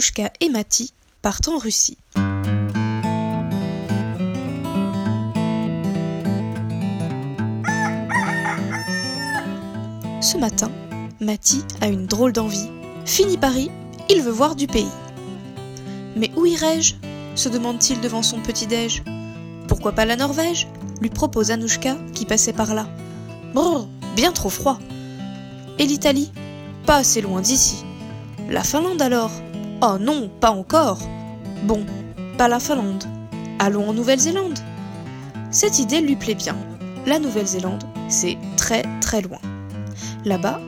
Anouchka et Mati partent en Russie. Ce matin, Mati a une drôle d'envie. Fini Paris, il veut voir du pays. Mais où irai-je? se demande-t-il devant son petit-déj. Pourquoi pas la Norvège? lui propose Anouchka qui passait par là. Brrr, bien trop froid. Et l'Italie? Pas assez loin d'ici. La Finlande alors? Oh non, pas encore. Bon, pas la Finlande. Allons en Nouvelle-Zélande. Cette idée lui plaît bien. La Nouvelle-Zélande, c'est très très loin. Là-bas,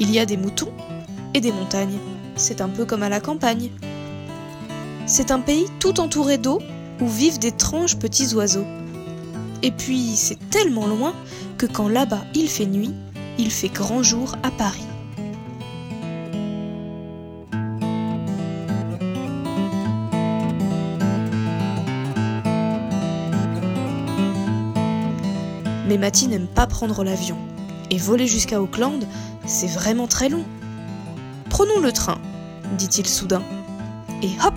il y a des moutons et des montagnes. C'est un peu comme à la campagne. C'est un pays tout entouré d'eau où vivent d'étranges petits oiseaux. Et puis, c'est tellement loin que quand là-bas il fait nuit, il fait grand jour à Paris. Mais Matty n'aime pas prendre l'avion. Et voler jusqu'à Auckland, c'est vraiment très long. Prenons le train, dit-il soudain. Et hop,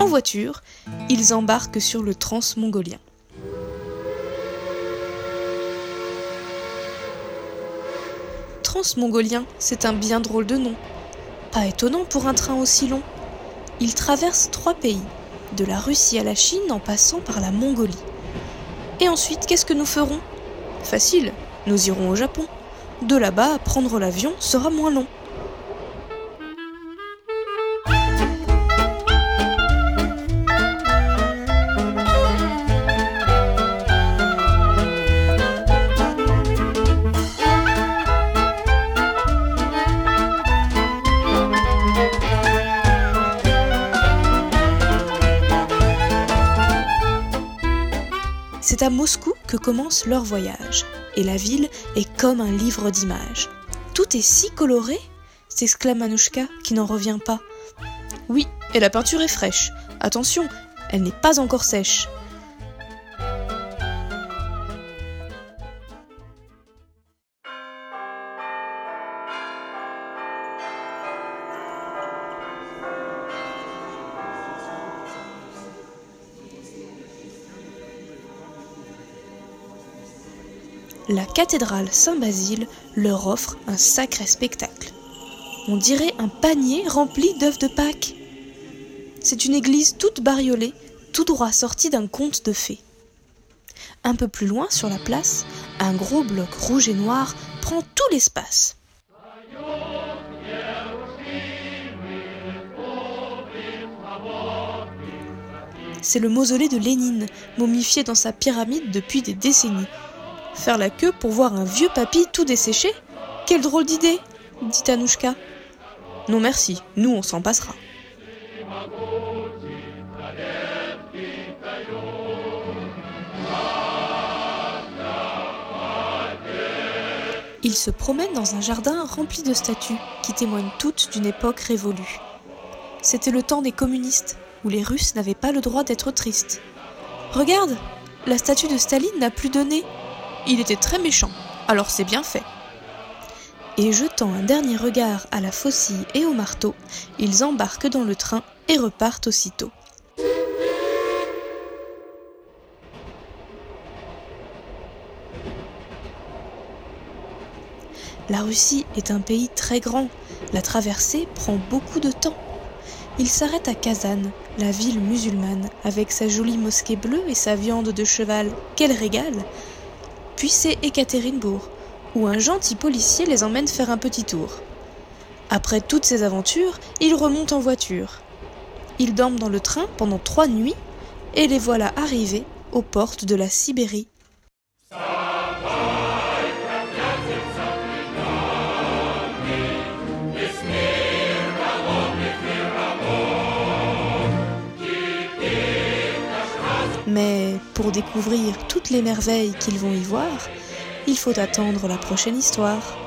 en voiture, ils embarquent sur le transmongolien. Transmongolien, c'est un bien drôle de nom. Pas étonnant pour un train aussi long. Il traverse trois pays, de la Russie à la Chine en passant par la Mongolie. Et ensuite, qu'est-ce que nous ferons? Facile, nous irons au Japon. De là-bas, prendre l'avion sera moins long. C'est à Moscou que commence leur voyage, et la ville est comme un livre d'images. Tout est si coloré s'exclame Anouchka, qui n'en revient pas. Oui, et la peinture est fraîche. Attention, elle n'est pas encore sèche. La cathédrale Saint-Basile leur offre un sacré spectacle. On dirait un panier rempli d'œufs de Pâques. C'est une église toute bariolée, tout droit sortie d'un conte de fées. Un peu plus loin, sur la place, un gros bloc rouge et noir prend tout l'espace. C'est le mausolée de Lénine, momifié dans sa pyramide depuis des décennies. Faire la queue pour voir un vieux papy tout desséché? Quelle drôle d'idée dit Anouchka. Non merci, nous on s'en passera. Ils se promènent dans un jardin rempli de statues qui témoignent toutes d'une époque révolue. C'était le temps des communistes, où les Russes n'avaient pas le droit d'être tristes. Regarde, la statue de Staline n'a plus de nez, il était très méchant, alors c'est bien fait. Et jetant un dernier regard à la faucille et au marteau, ils embarquent dans le train et repartent aussitôt. La Russie est un pays très grand. La traversée prend beaucoup de temps. Ils s'arrêtent à Kazan, la ville musulmane, avec sa jolie mosquée bleue et sa viande de cheval. Quel régal puis c'est Ekaterinbourg, où un gentil policier les emmène faire un petit tour. Après toutes ces aventures, ils remontent en voiture. Ils dorment dans le train pendant trois nuits et les voilà arrivés aux portes de la Sibérie. Mais pour découvrir toutes les merveilles qu'ils vont y voir, il faut attendre la prochaine histoire.